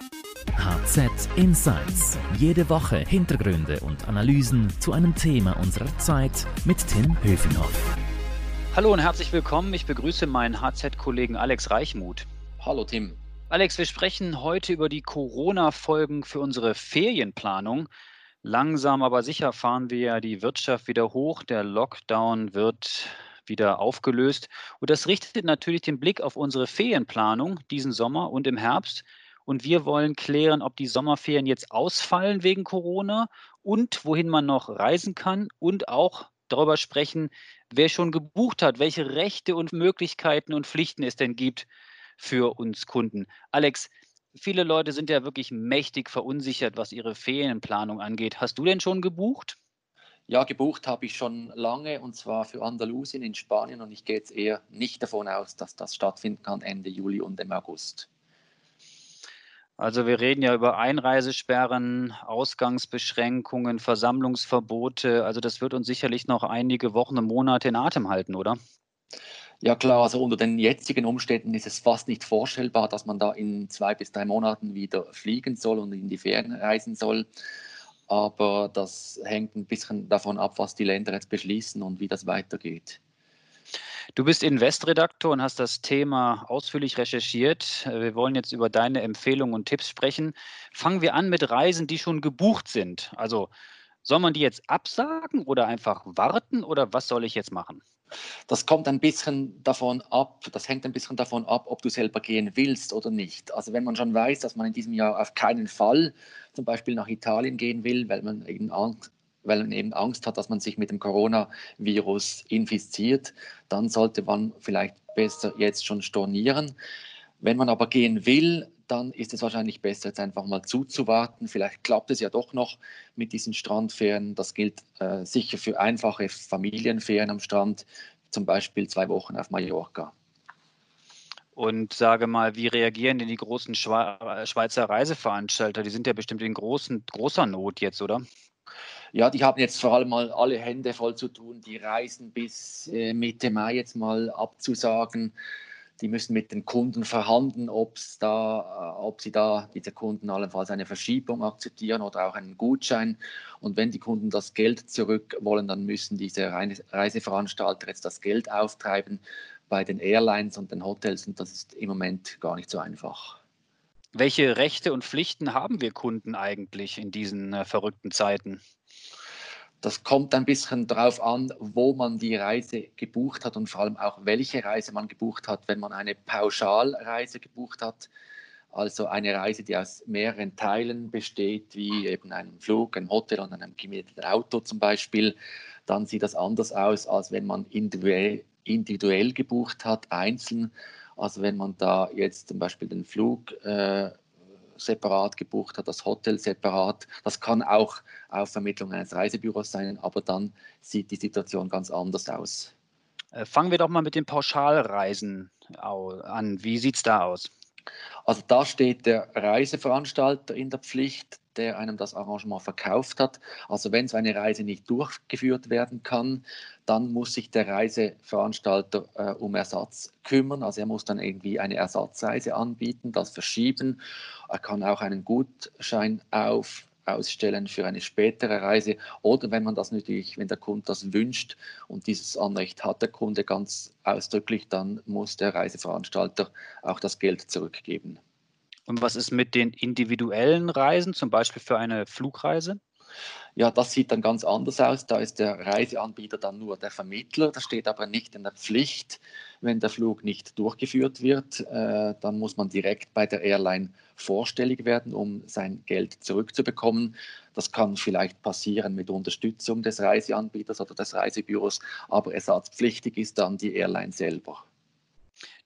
HZ Insights. Jede Woche Hintergründe und Analysen zu einem Thema unserer Zeit mit Tim Höfenhoff. Hallo und herzlich willkommen. Ich begrüße meinen HZ-Kollegen Alex Reichmuth. Hallo Tim. Alex, wir sprechen heute über die Corona-Folgen für unsere Ferienplanung. Langsam aber sicher fahren wir ja die Wirtschaft wieder hoch. Der Lockdown wird wieder aufgelöst. Und das richtet natürlich den Blick auf unsere Ferienplanung diesen Sommer und im Herbst. Und wir wollen klären, ob die Sommerferien jetzt ausfallen wegen Corona und wohin man noch reisen kann und auch darüber sprechen, wer schon gebucht hat, welche Rechte und Möglichkeiten und Pflichten es denn gibt für uns Kunden. Alex, viele Leute sind ja wirklich mächtig verunsichert, was ihre Ferienplanung angeht. Hast du denn schon gebucht? Ja, gebucht habe ich schon lange und zwar für Andalusien in Spanien und ich gehe jetzt eher nicht davon aus, dass das stattfinden kann Ende Juli und im August. Also wir reden ja über Einreisesperren, Ausgangsbeschränkungen, Versammlungsverbote. Also das wird uns sicherlich noch einige Wochen und Monate in Atem halten, oder? Ja klar, also unter den jetzigen Umständen ist es fast nicht vorstellbar, dass man da in zwei bis drei Monaten wieder fliegen soll und in die Ferien reisen soll. Aber das hängt ein bisschen davon ab, was die Länder jetzt beschließen und wie das weitergeht. Du bist Investredaktor und hast das Thema ausführlich recherchiert. Wir wollen jetzt über deine Empfehlungen und Tipps sprechen. Fangen wir an mit Reisen, die schon gebucht sind. Also soll man die jetzt absagen oder einfach warten oder was soll ich jetzt machen? Das kommt ein bisschen davon ab, das hängt ein bisschen davon ab, ob du selber gehen willst oder nicht. Also wenn man schon weiß, dass man in diesem Jahr auf keinen Fall zum Beispiel nach Italien gehen will, weil man eben Angst, weil man eben Angst hat, dass man sich mit dem Coronavirus infiziert, dann sollte man vielleicht besser jetzt schon stornieren. Wenn man aber gehen will, dann ist es wahrscheinlich besser, jetzt einfach mal zuzuwarten. Vielleicht klappt es ja doch noch mit diesen Strandferien. Das gilt äh, sicher für einfache Familienferien am Strand, zum Beispiel zwei Wochen auf Mallorca. Und sage mal, wie reagieren denn die großen Schweizer Reiseveranstalter? Die sind ja bestimmt in großen, großer Not jetzt, oder? Ja, die haben jetzt vor allem mal alle Hände voll zu tun, die Reisen bis äh, Mitte Mai jetzt mal abzusagen die müssen mit den Kunden verhandeln, ob's da, äh, ob sie da diese Kunden allenfalls eine Verschiebung akzeptieren oder auch einen Gutschein. Und wenn die Kunden das Geld zurück wollen, dann müssen diese Reiseveranstalter jetzt das Geld auftreiben bei den Airlines und den Hotels. Und das ist im Moment gar nicht so einfach. Welche Rechte und Pflichten haben wir Kunden eigentlich in diesen äh, verrückten Zeiten? Das kommt ein bisschen darauf an, wo man die Reise gebucht hat und vor allem auch, welche Reise man gebucht hat. Wenn man eine Pauschalreise gebucht hat, also eine Reise, die aus mehreren Teilen besteht, wie eben einem Flug, einem Hotel und einem gemieteten Auto zum Beispiel, dann sieht das anders aus, als wenn man individuell, individuell gebucht hat, einzeln. Also wenn man da jetzt zum Beispiel den Flug äh, separat gebucht hat, das Hotel separat. Das kann auch auf Vermittlung eines Reisebüros sein, aber dann sieht die Situation ganz anders aus. Äh, fangen wir doch mal mit den Pauschalreisen an. Wie sieht es da aus? Also da steht der Reiseveranstalter in der Pflicht, der einem das Arrangement verkauft hat. Also wenn so eine Reise nicht durchgeführt werden kann, dann muss sich der Reiseveranstalter äh, um Ersatz kümmern. Also er muss dann irgendwie eine Ersatzreise anbieten, das verschieben. Er kann auch einen Gutschein auf ausstellen für eine spätere Reise oder wenn man das natürlich, wenn der Kunde das wünscht und dieses Anrecht hat der Kunde ganz ausdrücklich, dann muss der Reiseveranstalter auch das Geld zurückgeben. Und was ist mit den individuellen Reisen, zum Beispiel für eine Flugreise? Ja, das sieht dann ganz anders aus. Da ist der Reiseanbieter dann nur der Vermittler. Das steht aber nicht in der Pflicht. Wenn der Flug nicht durchgeführt wird, äh, dann muss man direkt bei der Airline vorstellig werden, um sein Geld zurückzubekommen. Das kann vielleicht passieren mit Unterstützung des Reiseanbieters oder des Reisebüros, aber ersatzpflichtig ist dann die Airline selber.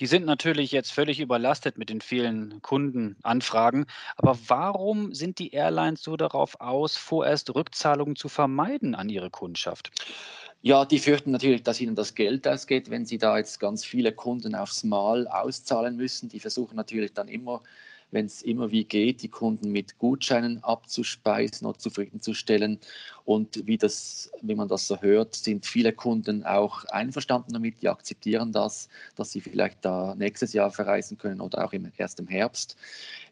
Die sind natürlich jetzt völlig überlastet mit den vielen Kundenanfragen. Aber warum sind die Airlines so darauf aus, vorerst Rückzahlungen zu vermeiden an ihre Kundschaft? Ja, die fürchten natürlich, dass ihnen das Geld ausgeht, wenn sie da jetzt ganz viele Kunden aufs Mal auszahlen müssen. Die versuchen natürlich dann immer wenn es immer wie geht, die Kunden mit Gutscheinen abzuspeisen oder zufriedenzustellen. Und wie, das, wie man das so hört, sind viele Kunden auch einverstanden damit, die akzeptieren das, dass sie vielleicht da nächstes Jahr verreisen können oder auch im, erst im Herbst.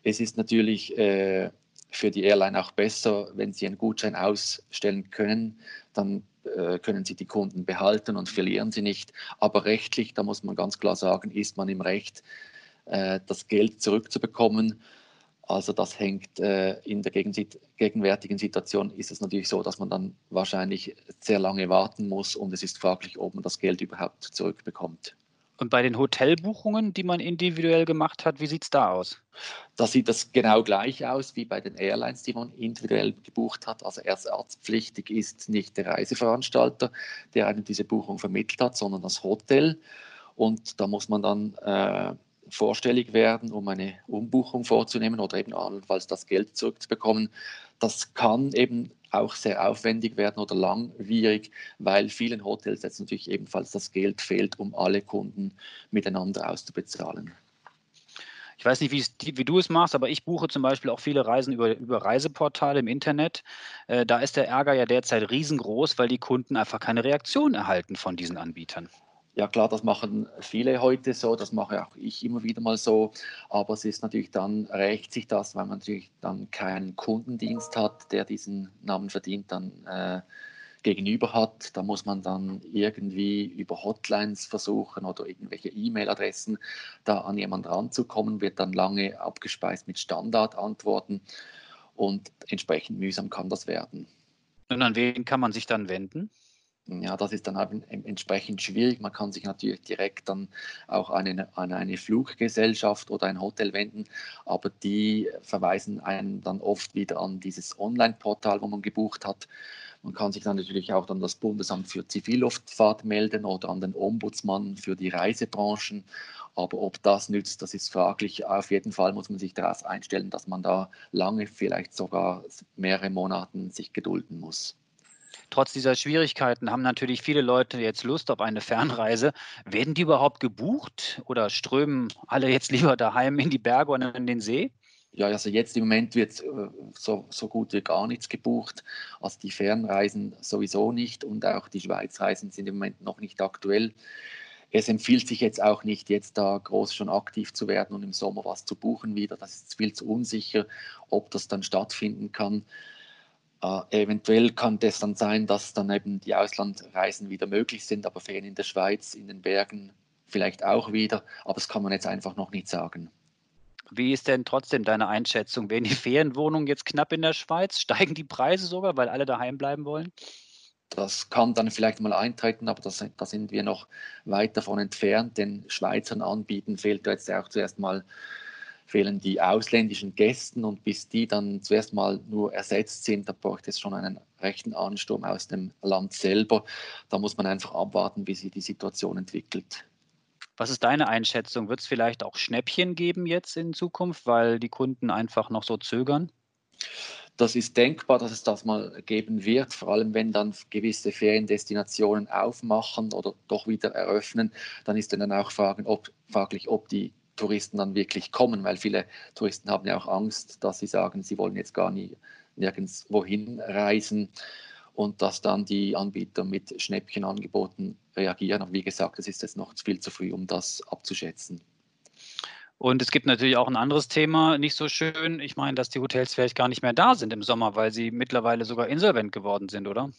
Es ist natürlich äh, für die Airline auch besser, wenn sie einen Gutschein ausstellen können, dann können sie die Kunden behalten und verlieren sie nicht. Aber rechtlich, da muss man ganz klar sagen, ist man im Recht, äh, das Geld zurückzubekommen. Also das hängt äh, in der gegenwärtigen Situation ist es natürlich so, dass man dann wahrscheinlich sehr lange warten muss und es ist fraglich, ob man das Geld überhaupt zurückbekommt. Und bei den Hotelbuchungen, die man individuell gemacht hat, wie sieht es da aus? Da sieht das genau gleich aus wie bei den Airlines, die man individuell gebucht hat. Also ersatzpflichtig ist nicht der Reiseveranstalter, der einem diese Buchung vermittelt hat, sondern das Hotel. Und da muss man dann äh, vorstellig werden, um eine Umbuchung vorzunehmen oder eben allenfalls das Geld zurückzubekommen. Das kann eben auch sehr aufwendig werden oder langwierig, weil vielen Hotels jetzt natürlich ebenfalls das Geld fehlt, um alle Kunden miteinander auszubezahlen. Ich weiß nicht, wie du es machst, aber ich buche zum Beispiel auch viele Reisen über, über Reiseportale im Internet. Äh, da ist der Ärger ja derzeit riesengroß, weil die Kunden einfach keine Reaktion erhalten von diesen Anbietern. Ja klar, das machen viele heute so, das mache auch ich immer wieder mal so, aber es ist natürlich dann, rächt sich das, weil man natürlich dann keinen Kundendienst hat, der diesen Namen verdient, dann äh, gegenüber hat. Da muss man dann irgendwie über Hotlines versuchen oder irgendwelche E-Mail-Adressen da an jemanden ranzukommen, wird dann lange abgespeist mit Standardantworten und entsprechend mühsam kann das werden. Und an wen kann man sich dann wenden? Ja, das ist dann eben entsprechend schwierig. Man kann sich natürlich direkt dann auch an eine, an eine Fluggesellschaft oder ein Hotel wenden, aber die verweisen einen dann oft wieder an dieses Online-Portal, wo man gebucht hat. Man kann sich dann natürlich auch an das Bundesamt für Zivilluftfahrt melden oder an den Ombudsmann für die Reisebranchen. Aber ob das nützt, das ist fraglich. Auf jeden Fall muss man sich darauf einstellen, dass man da lange, vielleicht sogar mehrere Monate sich gedulden muss. Trotz dieser Schwierigkeiten haben natürlich viele Leute jetzt Lust auf eine Fernreise. Werden die überhaupt gebucht oder strömen alle jetzt lieber daheim in die Berge oder in den See? Ja, also jetzt im Moment wird äh, so, so gut wie gar nichts gebucht. Also die Fernreisen sowieso nicht und auch die Schweizreisen sind im Moment noch nicht aktuell. Es empfiehlt sich jetzt auch nicht, jetzt da groß schon aktiv zu werden und im Sommer was zu buchen wieder. Das ist viel zu unsicher, ob das dann stattfinden kann. Äh, eventuell kann das dann sein, dass dann eben die Auslandreisen wieder möglich sind, aber Ferien in der Schweiz, in den Bergen vielleicht auch wieder. Aber das kann man jetzt einfach noch nicht sagen. Wie ist denn trotzdem deine Einschätzung? Werden die Ferienwohnungen jetzt knapp in der Schweiz? Steigen die Preise sogar, weil alle daheim bleiben wollen? Das kann dann vielleicht mal eintreten, aber das, da sind wir noch weit davon entfernt. Den Schweizern anbieten fehlt jetzt auch zuerst mal fehlen die ausländischen Gästen und bis die dann zuerst mal nur ersetzt sind, da braucht es schon einen rechten Ansturm aus dem Land selber. Da muss man einfach abwarten, wie sich die Situation entwickelt. Was ist deine Einschätzung? Wird es vielleicht auch Schnäppchen geben jetzt in Zukunft, weil die Kunden einfach noch so zögern? Das ist denkbar, dass es das mal geben wird, vor allem wenn dann gewisse Feriendestinationen aufmachen oder doch wieder eröffnen, dann ist dann auch fragen, ob, fraglich, ob die Touristen dann wirklich kommen, weil viele Touristen haben ja auch Angst, dass sie sagen, sie wollen jetzt gar nie nirgends wohin reisen und dass dann die Anbieter mit Schnäppchenangeboten reagieren. Aber wie gesagt, es ist jetzt noch viel zu früh, um das abzuschätzen. Und es gibt natürlich auch ein anderes Thema, nicht so schön. Ich meine, dass die Hotels vielleicht gar nicht mehr da sind im Sommer, weil sie mittlerweile sogar insolvent geworden sind, oder?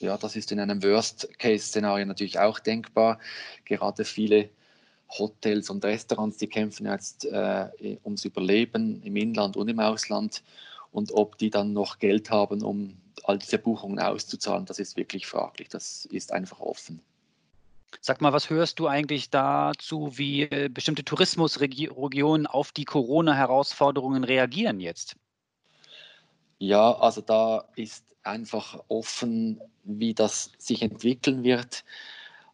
Ja, das ist in einem Worst-Case-Szenario natürlich auch denkbar. Gerade viele Hotels und Restaurants, die kämpfen jetzt äh, ums Überleben im Inland und im Ausland. Und ob die dann noch Geld haben, um all diese Buchungen auszuzahlen, das ist wirklich fraglich. Das ist einfach offen. Sag mal, was hörst du eigentlich dazu, wie äh, bestimmte Tourismusregionen auf die Corona-Herausforderungen reagieren jetzt? Ja, also da ist einfach offen, wie das sich entwickeln wird.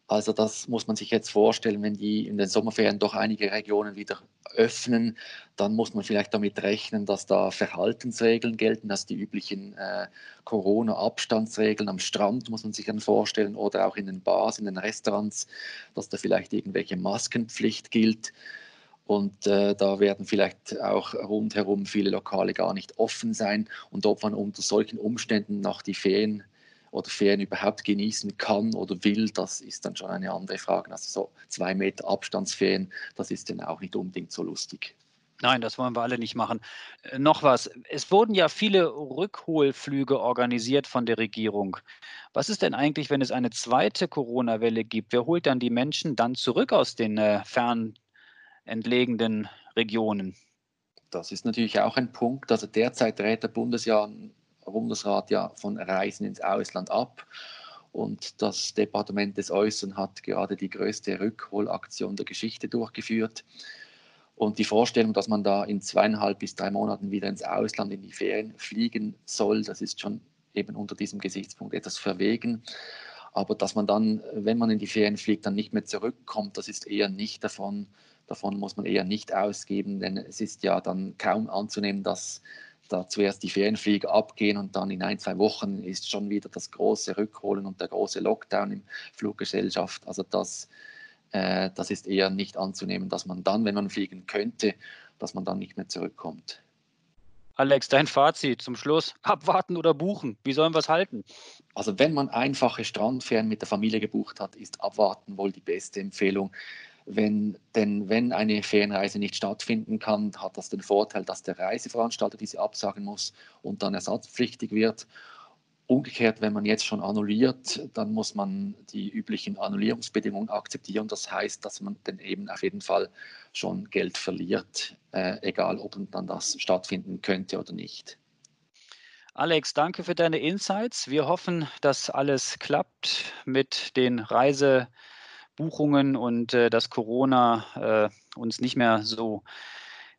Also das muss man sich jetzt vorstellen, wenn die in den Sommerferien doch einige Regionen wieder öffnen, dann muss man vielleicht damit rechnen, dass da Verhaltensregeln gelten, dass die üblichen äh, Corona-Abstandsregeln am Strand muss man sich dann vorstellen oder auch in den Bars, in den Restaurants, dass da vielleicht irgendwelche Maskenpflicht gilt. Und äh, da werden vielleicht auch rundherum viele Lokale gar nicht offen sein. Und ob man unter solchen Umständen noch die Ferien oder Ferien überhaupt genießen kann oder will, das ist dann schon eine andere Frage. Also so zwei Meter Abstandsferien, das ist dann auch nicht unbedingt so lustig. Nein, das wollen wir alle nicht machen. Äh, noch was. Es wurden ja viele Rückholflüge organisiert von der Regierung. Was ist denn eigentlich, wenn es eine zweite Corona-Welle gibt? Wer holt dann die Menschen dann zurück aus den äh, fern entlegenen Regionen? Das ist natürlich auch ein Punkt. Also derzeit rät der Bundesjahr, Bundesrat ja von Reisen ins Ausland ab. Und das Departement des Äußeren hat gerade die größte Rückholaktion der Geschichte durchgeführt. Und die Vorstellung, dass man da in zweieinhalb bis drei Monaten wieder ins Ausland, in die Ferien fliegen soll, das ist schon eben unter diesem Gesichtspunkt etwas verwegen. Aber dass man dann, wenn man in die Ferien fliegt, dann nicht mehr zurückkommt, das ist eher nicht davon. Davon muss man eher nicht ausgeben, denn es ist ja dann kaum anzunehmen, dass da zuerst die Ferienflieger abgehen und dann in ein, zwei Wochen ist schon wieder das große Rückholen und der große Lockdown im Fluggesellschaft. Also das, äh, das ist eher nicht anzunehmen, dass man dann, wenn man fliegen könnte, dass man dann nicht mehr zurückkommt. Alex, dein Fazit zum Schluss. Abwarten oder buchen? Wie sollen wir es halten? Also wenn man einfache Strandferien mit der Familie gebucht hat, ist Abwarten wohl die beste Empfehlung. Wenn, denn wenn eine Ferienreise nicht stattfinden kann, hat das den Vorteil, dass der Reiseveranstalter diese absagen muss und dann ersatzpflichtig wird. Umgekehrt, wenn man jetzt schon annulliert, dann muss man die üblichen Annullierungsbedingungen akzeptieren. Das heißt, dass man dann eben auf jeden Fall schon Geld verliert, äh, egal ob dann das stattfinden könnte oder nicht. Alex, danke für deine Insights. Wir hoffen, dass alles klappt mit den Reisebuchungen und äh, dass Corona äh, uns nicht mehr so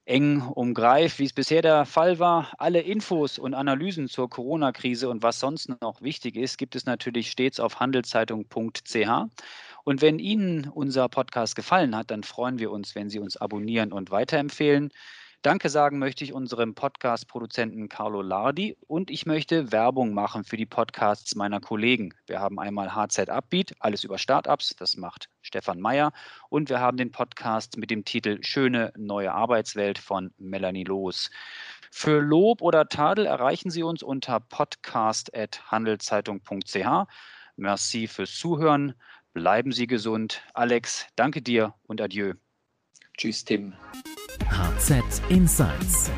eng umgreift, wie es bisher der Fall war. Alle Infos und Analysen zur Corona-Krise und was sonst noch wichtig ist, gibt es natürlich stets auf handelszeitung.ch. Und wenn Ihnen unser Podcast gefallen hat, dann freuen wir uns, wenn Sie uns abonnieren und weiterempfehlen. Danke sagen möchte ich unserem Podcast-Produzenten Carlo Lardi und ich möchte Werbung machen für die Podcasts meiner Kollegen. Wir haben einmal HZ Upbeat, alles über Startups, das macht Stefan Meyer und wir haben den Podcast mit dem Titel Schöne neue Arbeitswelt von Melanie Loos. Für Lob oder Tadel erreichen Sie uns unter podcast.handelszeitung.ch. Merci fürs Zuhören. Bleiben Sie gesund. Alex, danke dir und adieu. Tschüss, Tim. HZ Insights